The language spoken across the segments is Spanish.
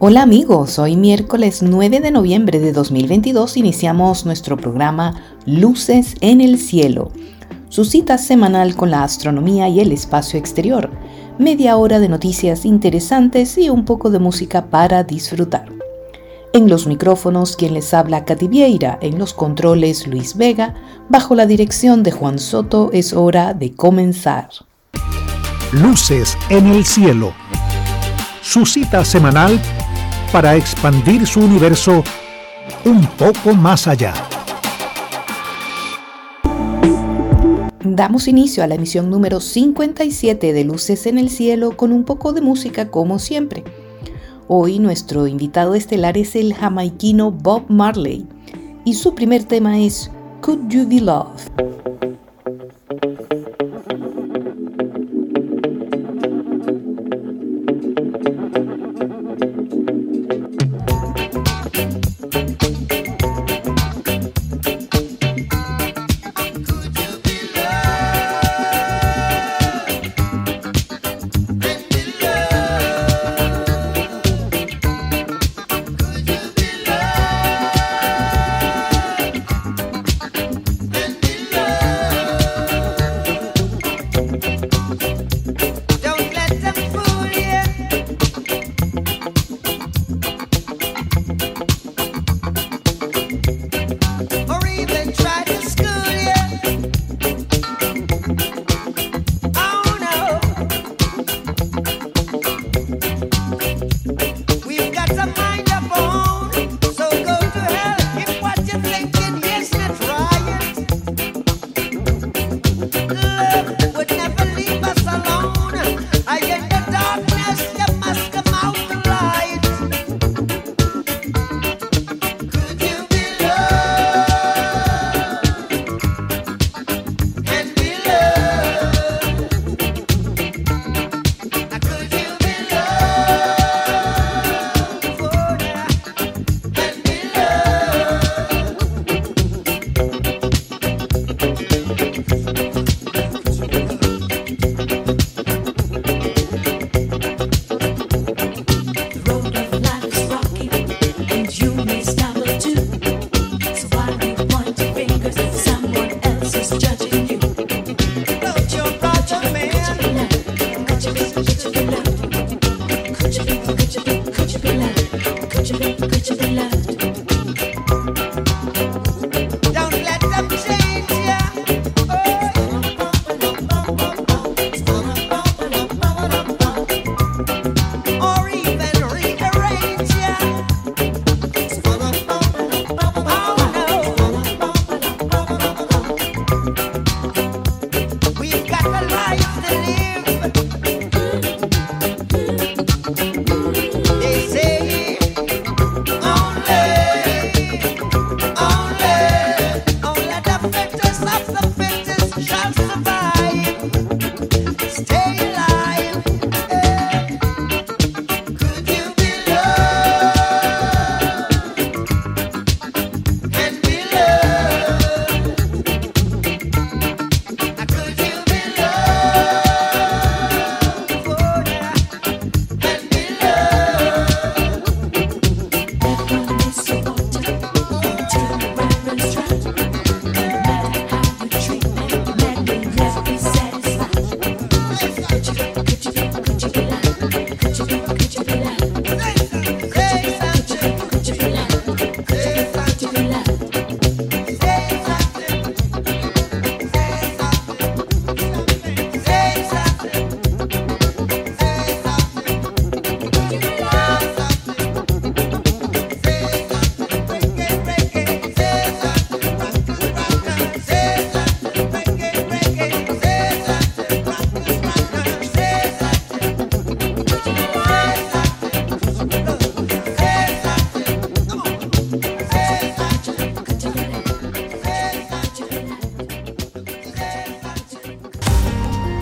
Hola amigos, hoy miércoles 9 de noviembre de 2022 iniciamos nuestro programa Luces en el Cielo, su cita semanal con la astronomía y el espacio exterior, media hora de noticias interesantes y un poco de música para disfrutar. En los micrófonos quien les habla Katy Vieira, en los controles Luis Vega, bajo la dirección de Juan Soto es hora de comenzar. Luces en el Cielo, su cita semanal para expandir su universo un poco más allá. Damos inicio a la emisión número 57 de Luces en el Cielo con un poco de música como siempre. Hoy nuestro invitado estelar es el jamaiquino Bob Marley y su primer tema es Could You Be Love?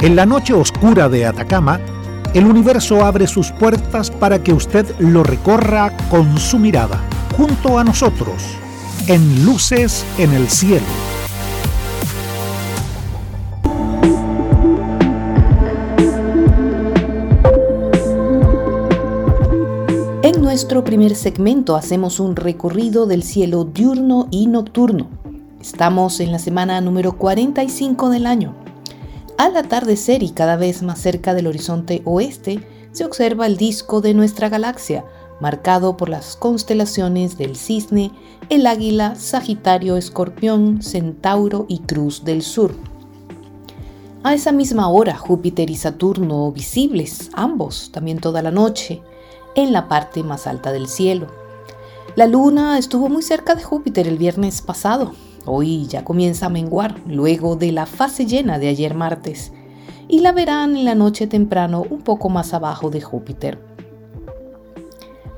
En la noche oscura de Atacama, el universo abre sus puertas para que usted lo recorra con su mirada, junto a nosotros, en Luces en el Cielo. En nuestro primer segmento hacemos un recorrido del cielo diurno y nocturno. Estamos en la semana número 45 del año. Al atardecer y cada vez más cerca del horizonte oeste, se observa el disco de nuestra galaxia, marcado por las constelaciones del Cisne, el Águila, Sagitario, Escorpión, Centauro y Cruz del Sur. A esa misma hora, Júpiter y Saturno visibles, ambos, también toda la noche, en la parte más alta del cielo. La luna estuvo muy cerca de Júpiter el viernes pasado, Hoy ya comienza a menguar luego de la fase llena de ayer martes y la verán en la noche temprano un poco más abajo de Júpiter.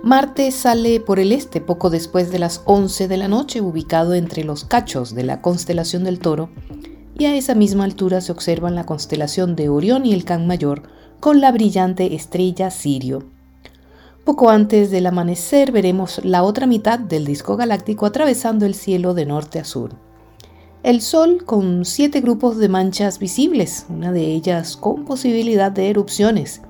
Marte sale por el este poco después de las 11 de la noche, ubicado entre los cachos de la constelación del Toro, y a esa misma altura se observan la constelación de Orión y el Can Mayor con la brillante estrella Sirio. Poco antes del amanecer veremos la otra mitad del disco galáctico atravesando el cielo de norte a sur. El Sol con siete grupos de manchas visibles, una de ellas con posibilidad de erupciones.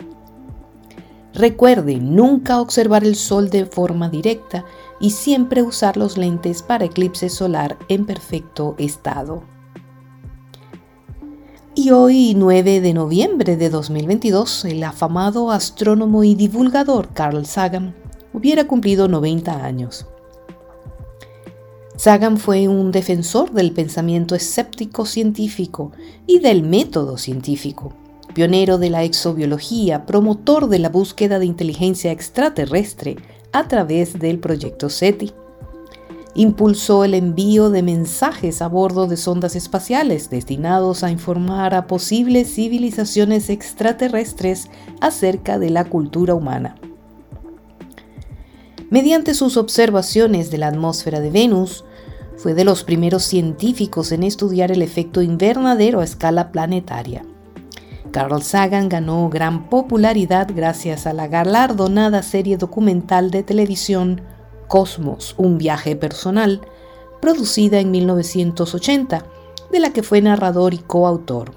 Recuerde nunca observar el Sol de forma directa y siempre usar los lentes para eclipse solar en perfecto estado. Y hoy, 9 de noviembre de 2022, el afamado astrónomo y divulgador Carl Sagan hubiera cumplido 90 años. Sagan fue un defensor del pensamiento escéptico científico y del método científico, pionero de la exobiología, promotor de la búsqueda de inteligencia extraterrestre a través del proyecto SETI impulsó el envío de mensajes a bordo de sondas espaciales destinados a informar a posibles civilizaciones extraterrestres acerca de la cultura humana. Mediante sus observaciones de la atmósfera de Venus, fue de los primeros científicos en estudiar el efecto invernadero a escala planetaria. Carl Sagan ganó gran popularidad gracias a la galardonada serie documental de televisión Cosmos, un viaje personal, producida en 1980, de la que fue narrador y coautor.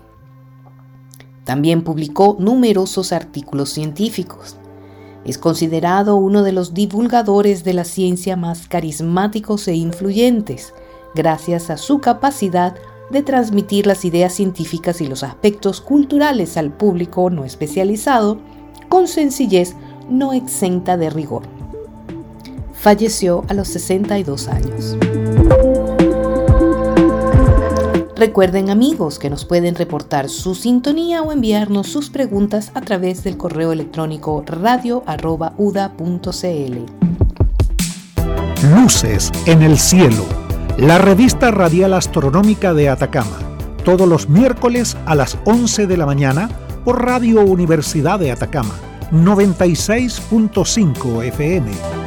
También publicó numerosos artículos científicos. Es considerado uno de los divulgadores de la ciencia más carismáticos e influyentes, gracias a su capacidad de transmitir las ideas científicas y los aspectos culturales al público no especializado con sencillez no exenta de rigor falleció a los 62 años. Recuerden amigos que nos pueden reportar su sintonía o enviarnos sus preguntas a través del correo electrónico radio.uda.cl. Luces en el cielo, la revista radial astronómica de Atacama, todos los miércoles a las 11 de la mañana por Radio Universidad de Atacama, 96.5 FM.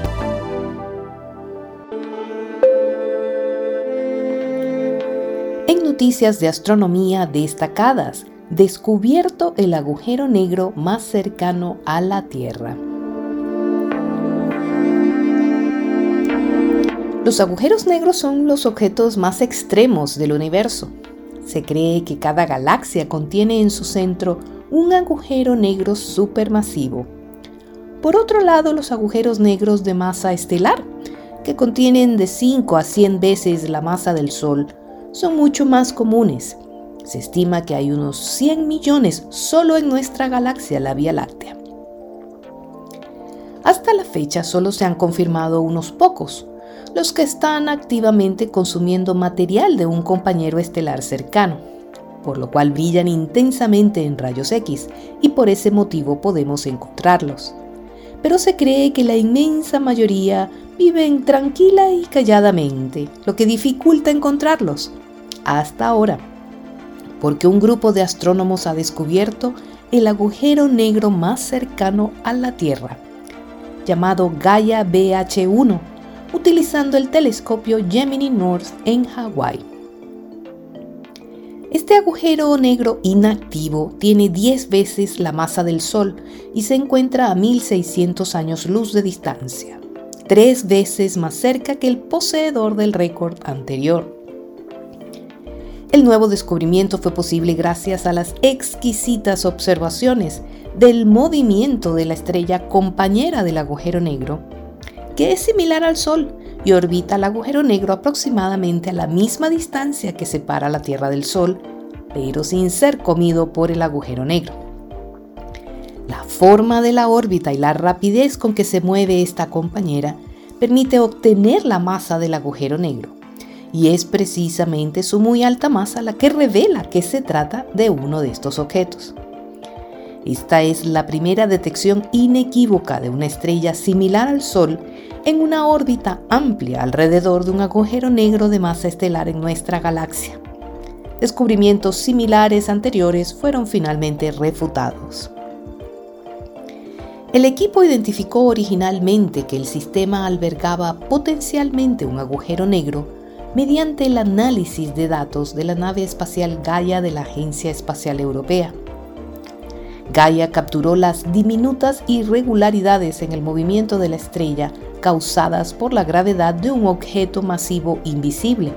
Noticias de astronomía destacadas, descubierto el agujero negro más cercano a la Tierra. Los agujeros negros son los objetos más extremos del universo. Se cree que cada galaxia contiene en su centro un agujero negro supermasivo. Por otro lado, los agujeros negros de masa estelar, que contienen de 5 a 100 veces la masa del Sol, son mucho más comunes. Se estima que hay unos 100 millones solo en nuestra galaxia, la Vía Láctea. Hasta la fecha solo se han confirmado unos pocos, los que están activamente consumiendo material de un compañero estelar cercano, por lo cual brillan intensamente en rayos X y por ese motivo podemos encontrarlos. Pero se cree que la inmensa mayoría viven tranquila y calladamente, lo que dificulta encontrarlos hasta ahora, porque un grupo de astrónomos ha descubierto el agujero negro más cercano a la Tierra, llamado Gaia BH1, utilizando el telescopio Gemini North en Hawái. Este agujero negro inactivo tiene 10 veces la masa del Sol y se encuentra a 1600 años luz de distancia, tres veces más cerca que el poseedor del récord anterior. El nuevo descubrimiento fue posible gracias a las exquisitas observaciones del movimiento de la estrella compañera del agujero negro, que es similar al Sol y orbita el agujero negro aproximadamente a la misma distancia que separa la Tierra del Sol, pero sin ser comido por el agujero negro. La forma de la órbita y la rapidez con que se mueve esta compañera permite obtener la masa del agujero negro, y es precisamente su muy alta masa la que revela que se trata de uno de estos objetos. Esta es la primera detección inequívoca de una estrella similar al Sol en una órbita amplia alrededor de un agujero negro de masa estelar en nuestra galaxia. Descubrimientos similares anteriores fueron finalmente refutados. El equipo identificó originalmente que el sistema albergaba potencialmente un agujero negro mediante el análisis de datos de la nave espacial Gaia de la Agencia Espacial Europea. Gaia capturó las diminutas irregularidades en el movimiento de la estrella causadas por la gravedad de un objeto masivo invisible.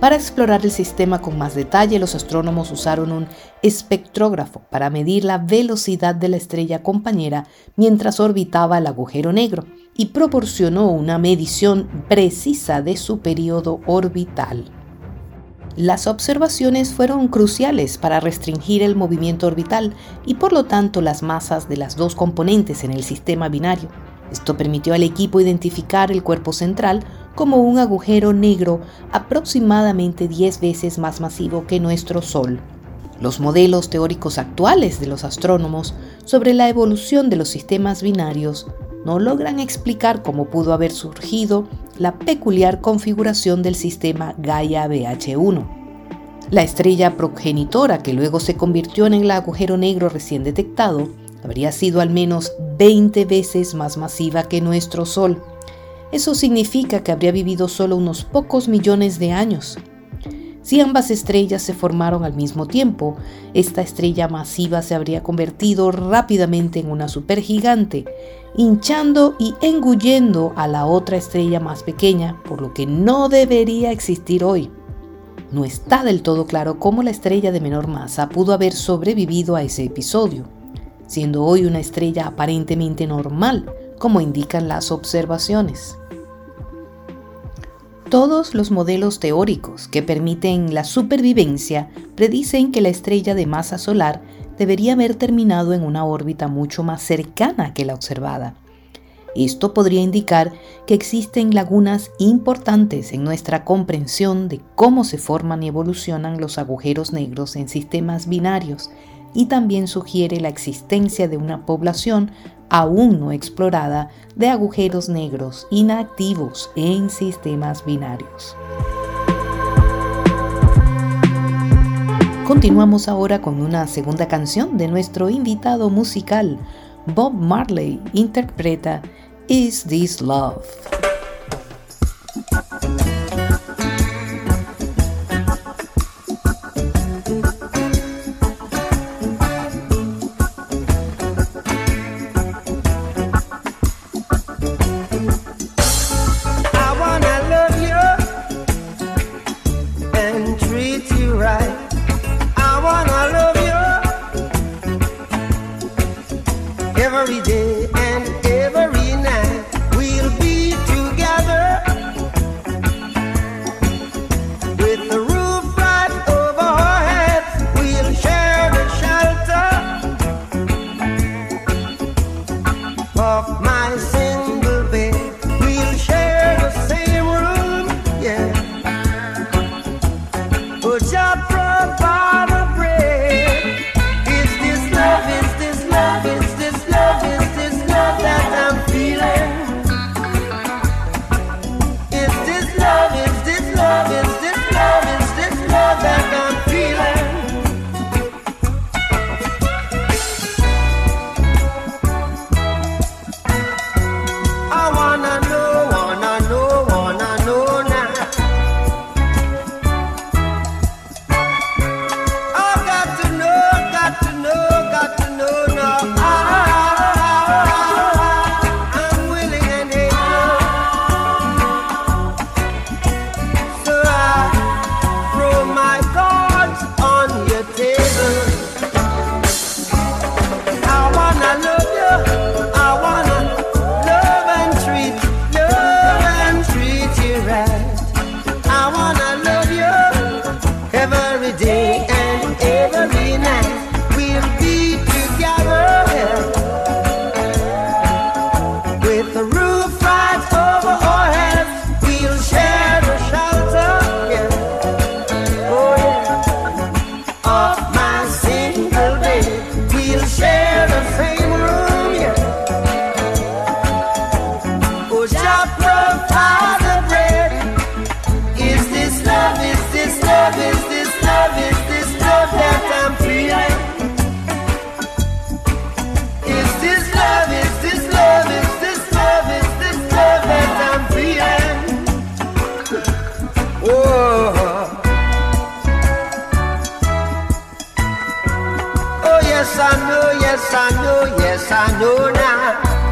Para explorar el sistema con más detalle, los astrónomos usaron un espectrógrafo para medir la velocidad de la estrella compañera mientras orbitaba el agujero negro y proporcionó una medición precisa de su periodo orbital. Las observaciones fueron cruciales para restringir el movimiento orbital y por lo tanto las masas de las dos componentes en el sistema binario. Esto permitió al equipo identificar el cuerpo central como un agujero negro aproximadamente 10 veces más masivo que nuestro Sol. Los modelos teóricos actuales de los astrónomos sobre la evolución de los sistemas binarios no logran explicar cómo pudo haber surgido la peculiar configuración del sistema Gaia BH1. La estrella progenitora que luego se convirtió en el agujero negro recién detectado habría sido al menos 20 veces más masiva que nuestro Sol. Eso significa que habría vivido solo unos pocos millones de años. Si ambas estrellas se formaron al mismo tiempo, esta estrella masiva se habría convertido rápidamente en una supergigante, hinchando y engullendo a la otra estrella más pequeña, por lo que no debería existir hoy. No está del todo claro cómo la estrella de menor masa pudo haber sobrevivido a ese episodio siendo hoy una estrella aparentemente normal, como indican las observaciones. Todos los modelos teóricos que permiten la supervivencia predicen que la estrella de masa solar debería haber terminado en una órbita mucho más cercana que la observada. Esto podría indicar que existen lagunas importantes en nuestra comprensión de cómo se forman y evolucionan los agujeros negros en sistemas binarios y también sugiere la existencia de una población aún no explorada de agujeros negros inactivos en sistemas binarios. Continuamos ahora con una segunda canción de nuestro invitado musical. Bob Marley interpreta Is This Love? Yes I know, yes I know, yes I know now.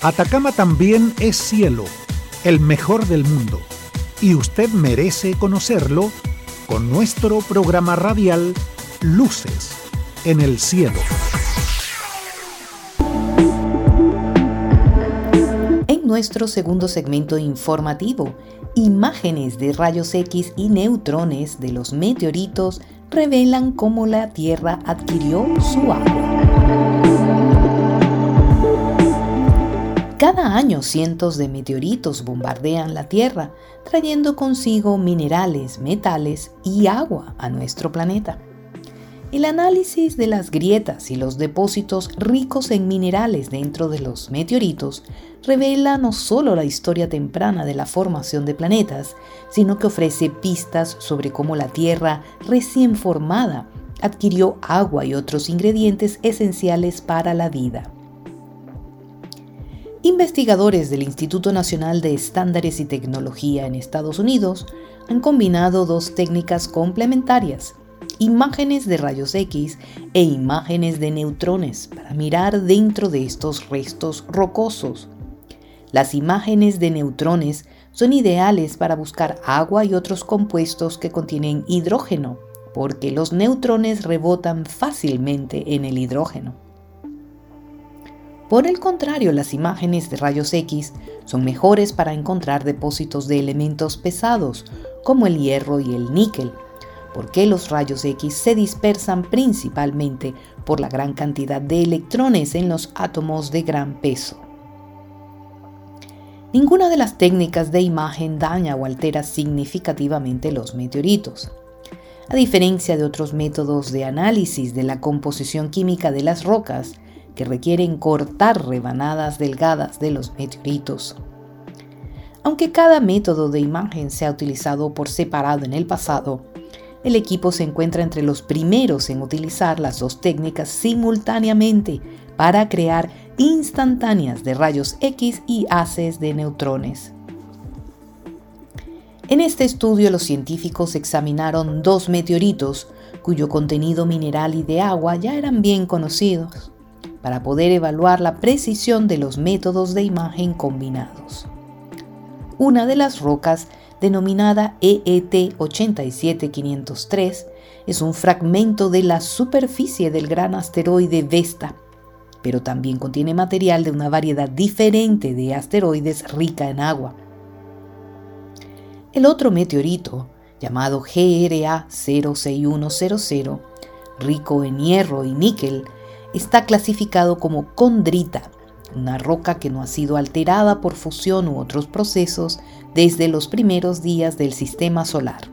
Atacama también es cielo, el mejor del mundo, y usted merece conocerlo con nuestro programa radial Luces en el cielo. En nuestro segundo segmento informativo, imágenes de rayos X y neutrones de los meteoritos revelan cómo la Tierra adquirió su agua. Cada año cientos de meteoritos bombardean la Tierra, trayendo consigo minerales, metales y agua a nuestro planeta. El análisis de las grietas y los depósitos ricos en minerales dentro de los meteoritos revela no solo la historia temprana de la formación de planetas, sino que ofrece pistas sobre cómo la Tierra recién formada adquirió agua y otros ingredientes esenciales para la vida. Investigadores del Instituto Nacional de Estándares y Tecnología en Estados Unidos han combinado dos técnicas complementarias, imágenes de rayos X e imágenes de neutrones, para mirar dentro de estos restos rocosos. Las imágenes de neutrones son ideales para buscar agua y otros compuestos que contienen hidrógeno, porque los neutrones rebotan fácilmente en el hidrógeno. Por el contrario, las imágenes de rayos X son mejores para encontrar depósitos de elementos pesados, como el hierro y el níquel, porque los rayos X se dispersan principalmente por la gran cantidad de electrones en los átomos de gran peso. Ninguna de las técnicas de imagen daña o altera significativamente los meteoritos. A diferencia de otros métodos de análisis de la composición química de las rocas, que requieren cortar rebanadas delgadas de los meteoritos. Aunque cada método de imagen se ha utilizado por separado en el pasado, el equipo se encuentra entre los primeros en utilizar las dos técnicas simultáneamente para crear instantáneas de rayos X y haces de neutrones. En este estudio los científicos examinaron dos meteoritos cuyo contenido mineral y de agua ya eran bien conocidos para poder evaluar la precisión de los métodos de imagen combinados. Una de las rocas, denominada E EET 87503, es un fragmento de la superficie del gran asteroide Vesta, pero también contiene material de una variedad diferente de asteroides rica en agua. El otro meteorito, llamado GRA 06100, rico en hierro y níquel, está clasificado como condrita, una roca que no ha sido alterada por fusión u otros procesos desde los primeros días del sistema solar.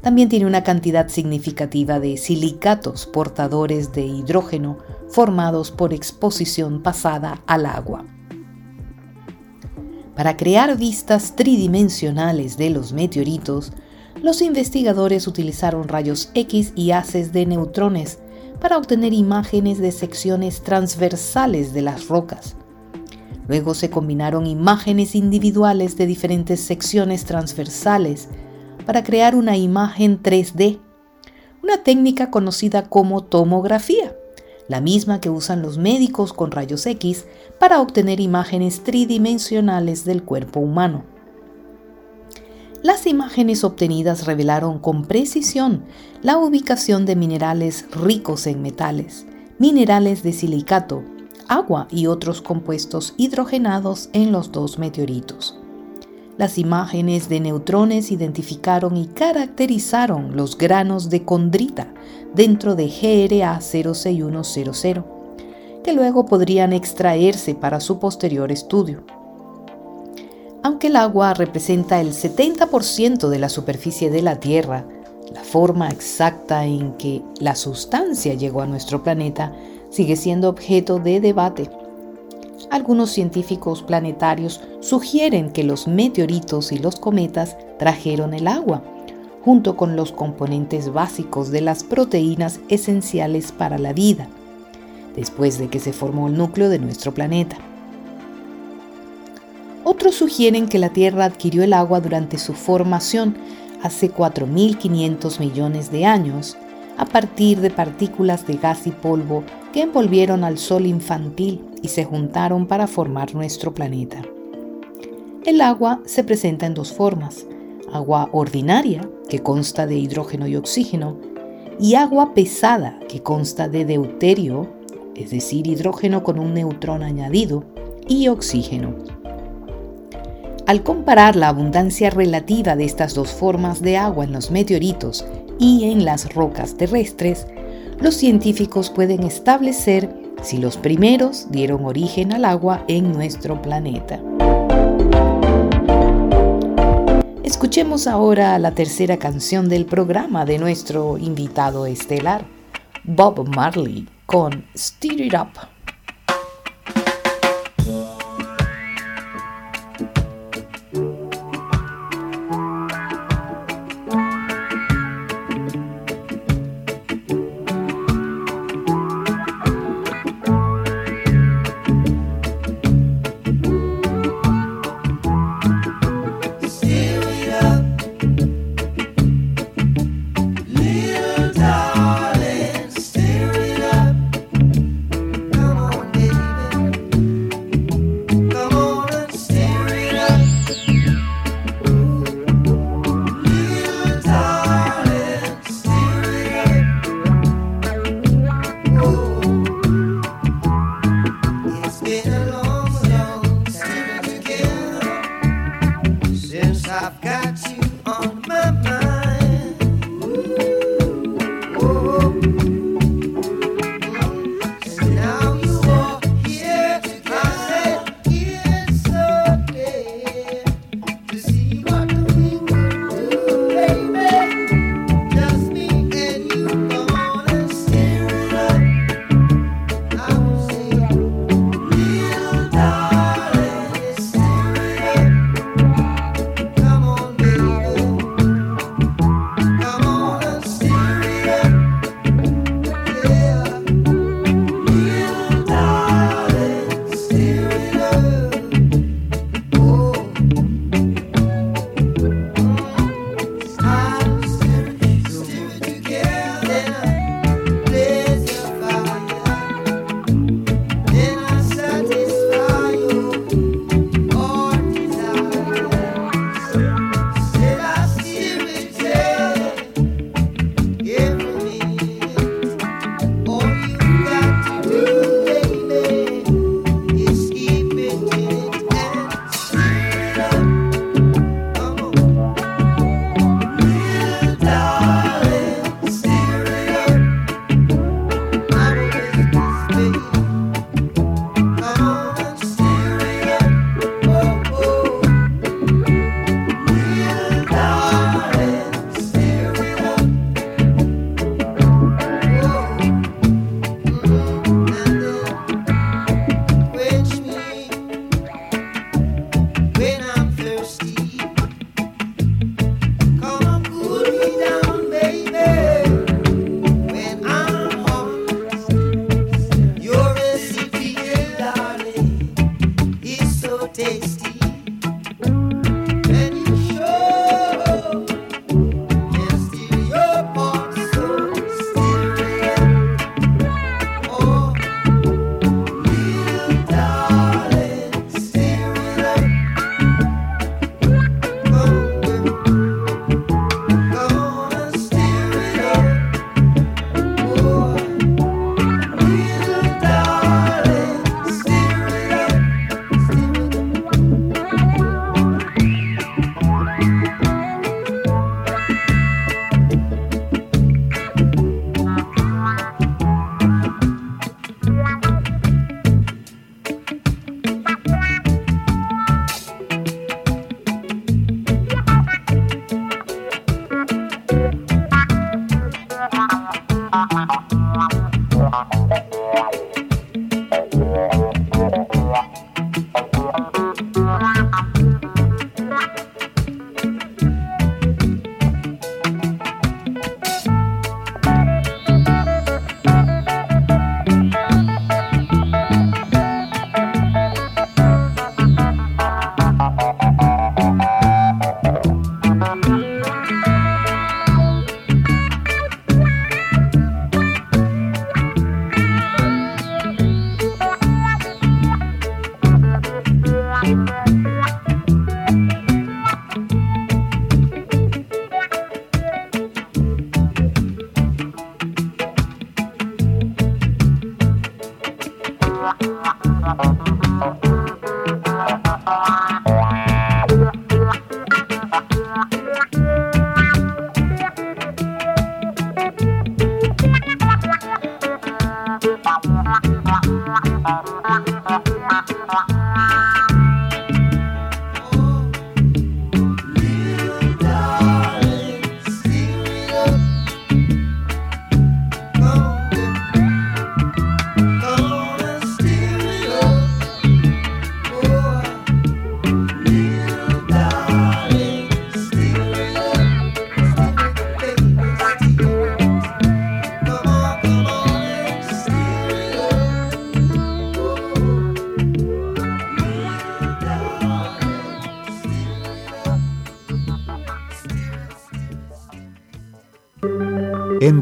También tiene una cantidad significativa de silicatos portadores de hidrógeno formados por exposición pasada al agua. Para crear vistas tridimensionales de los meteoritos, los investigadores utilizaron rayos X y haces de neutrones para obtener imágenes de secciones transversales de las rocas. Luego se combinaron imágenes individuales de diferentes secciones transversales para crear una imagen 3D, una técnica conocida como tomografía, la misma que usan los médicos con rayos X para obtener imágenes tridimensionales del cuerpo humano. Las imágenes obtenidas revelaron con precisión la ubicación de minerales ricos en metales, minerales de silicato, agua y otros compuestos hidrogenados en los dos meteoritos. Las imágenes de neutrones identificaron y caracterizaron los granos de condrita dentro de GRA 06100, que luego podrían extraerse para su posterior estudio. Aunque el agua representa el 70% de la superficie de la Tierra, la forma exacta en que la sustancia llegó a nuestro planeta sigue siendo objeto de debate. Algunos científicos planetarios sugieren que los meteoritos y los cometas trajeron el agua, junto con los componentes básicos de las proteínas esenciales para la vida, después de que se formó el núcleo de nuestro planeta. Otros sugieren que la Tierra adquirió el agua durante su formación hace 4.500 millones de años, a partir de partículas de gas y polvo que envolvieron al Sol infantil y se juntaron para formar nuestro planeta. El agua se presenta en dos formas, agua ordinaria, que consta de hidrógeno y oxígeno, y agua pesada, que consta de deuterio, es decir, hidrógeno con un neutrón añadido, y oxígeno. Al comparar la abundancia relativa de estas dos formas de agua en los meteoritos y en las rocas terrestres, los científicos pueden establecer si los primeros dieron origen al agua en nuestro planeta. Escuchemos ahora la tercera canción del programa de nuestro invitado estelar, Bob Marley, con Steer It Up.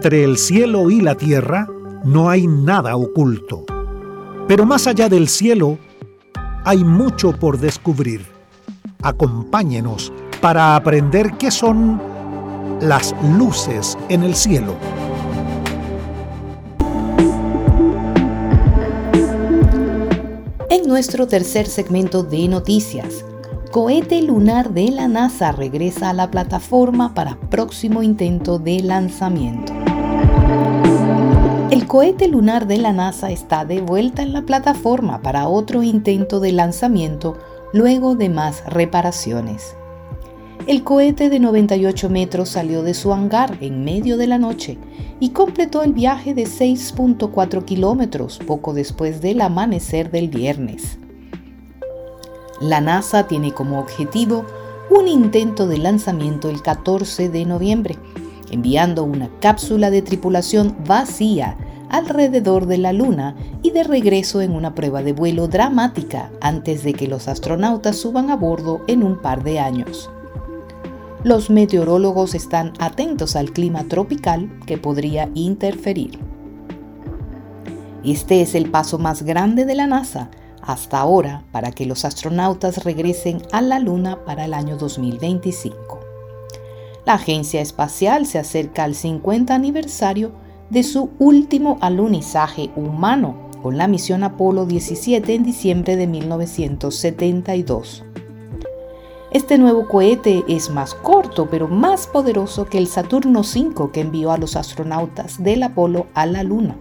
Entre el cielo y la tierra no hay nada oculto. Pero más allá del cielo hay mucho por descubrir. Acompáñenos para aprender qué son las luces en el cielo. En nuestro tercer segmento de noticias, cohete lunar de la NASA regresa a la plataforma para próximo intento de lanzamiento. El cohete lunar de la NASA está de vuelta en la plataforma para otro intento de lanzamiento luego de más reparaciones. El cohete de 98 metros salió de su hangar en medio de la noche y completó el viaje de 6.4 kilómetros poco después del amanecer del viernes. La NASA tiene como objetivo un intento de lanzamiento el 14 de noviembre, enviando una cápsula de tripulación vacía alrededor de la Luna y de regreso en una prueba de vuelo dramática antes de que los astronautas suban a bordo en un par de años. Los meteorólogos están atentos al clima tropical que podría interferir. Este es el paso más grande de la NASA hasta ahora para que los astronautas regresen a la Luna para el año 2025. La agencia espacial se acerca al 50 aniversario de su último alunizaje humano con la misión Apolo 17 en diciembre de 1972. Este nuevo cohete es más corto pero más poderoso que el Saturno V que envió a los astronautas del Apolo a la Luna.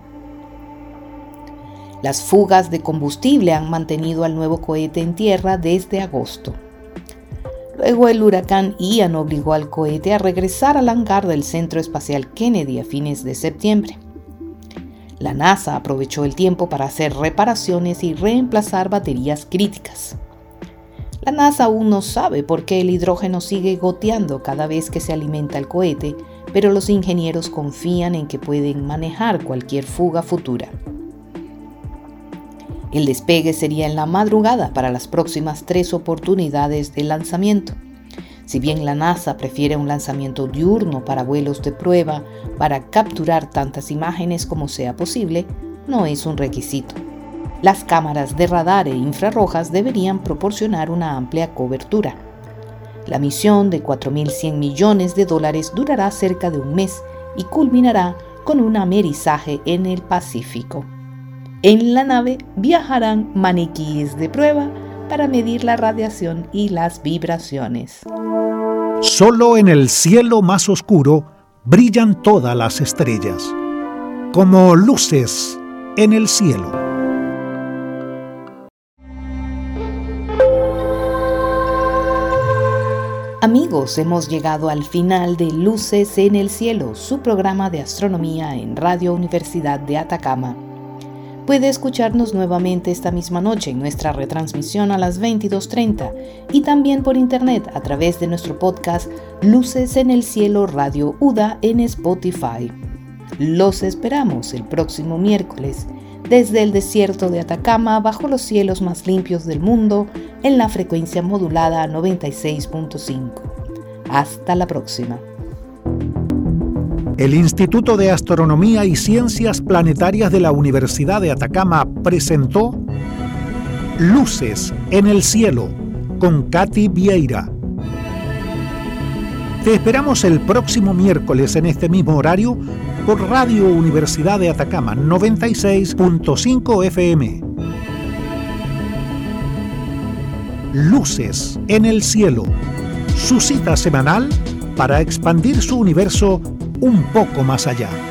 Las fugas de combustible han mantenido al nuevo cohete en tierra desde agosto. Luego el huracán Ian obligó al cohete a regresar al hangar del Centro Espacial Kennedy a fines de septiembre. La NASA aprovechó el tiempo para hacer reparaciones y reemplazar baterías críticas. La NASA aún no sabe por qué el hidrógeno sigue goteando cada vez que se alimenta el cohete, pero los ingenieros confían en que pueden manejar cualquier fuga futura. El despegue sería en la madrugada para las próximas tres oportunidades de lanzamiento. Si bien la NASA prefiere un lanzamiento diurno para vuelos de prueba para capturar tantas imágenes como sea posible, no es un requisito. Las cámaras de radar e infrarrojas deberían proporcionar una amplia cobertura. La misión de 4.100 millones de dólares durará cerca de un mes y culminará con un amerizaje en el Pacífico. En la nave viajarán maniquíes de prueba para medir la radiación y las vibraciones. Solo en el cielo más oscuro brillan todas las estrellas, como luces en el cielo. Amigos, hemos llegado al final de Luces en el Cielo, su programa de astronomía en Radio Universidad de Atacama. Puede escucharnos nuevamente esta misma noche en nuestra retransmisión a las 22.30 y también por internet a través de nuestro podcast Luces en el Cielo Radio UDA en Spotify. Los esperamos el próximo miércoles desde el desierto de Atacama bajo los cielos más limpios del mundo en la frecuencia modulada 96.5. Hasta la próxima. El Instituto de Astronomía y Ciencias Planetarias de la Universidad de Atacama presentó Luces en el Cielo con Katy Vieira. Te esperamos el próximo miércoles en este mismo horario por Radio Universidad de Atacama 96.5 FM. Luces en el Cielo, su cita semanal para expandir su universo un poco más allá.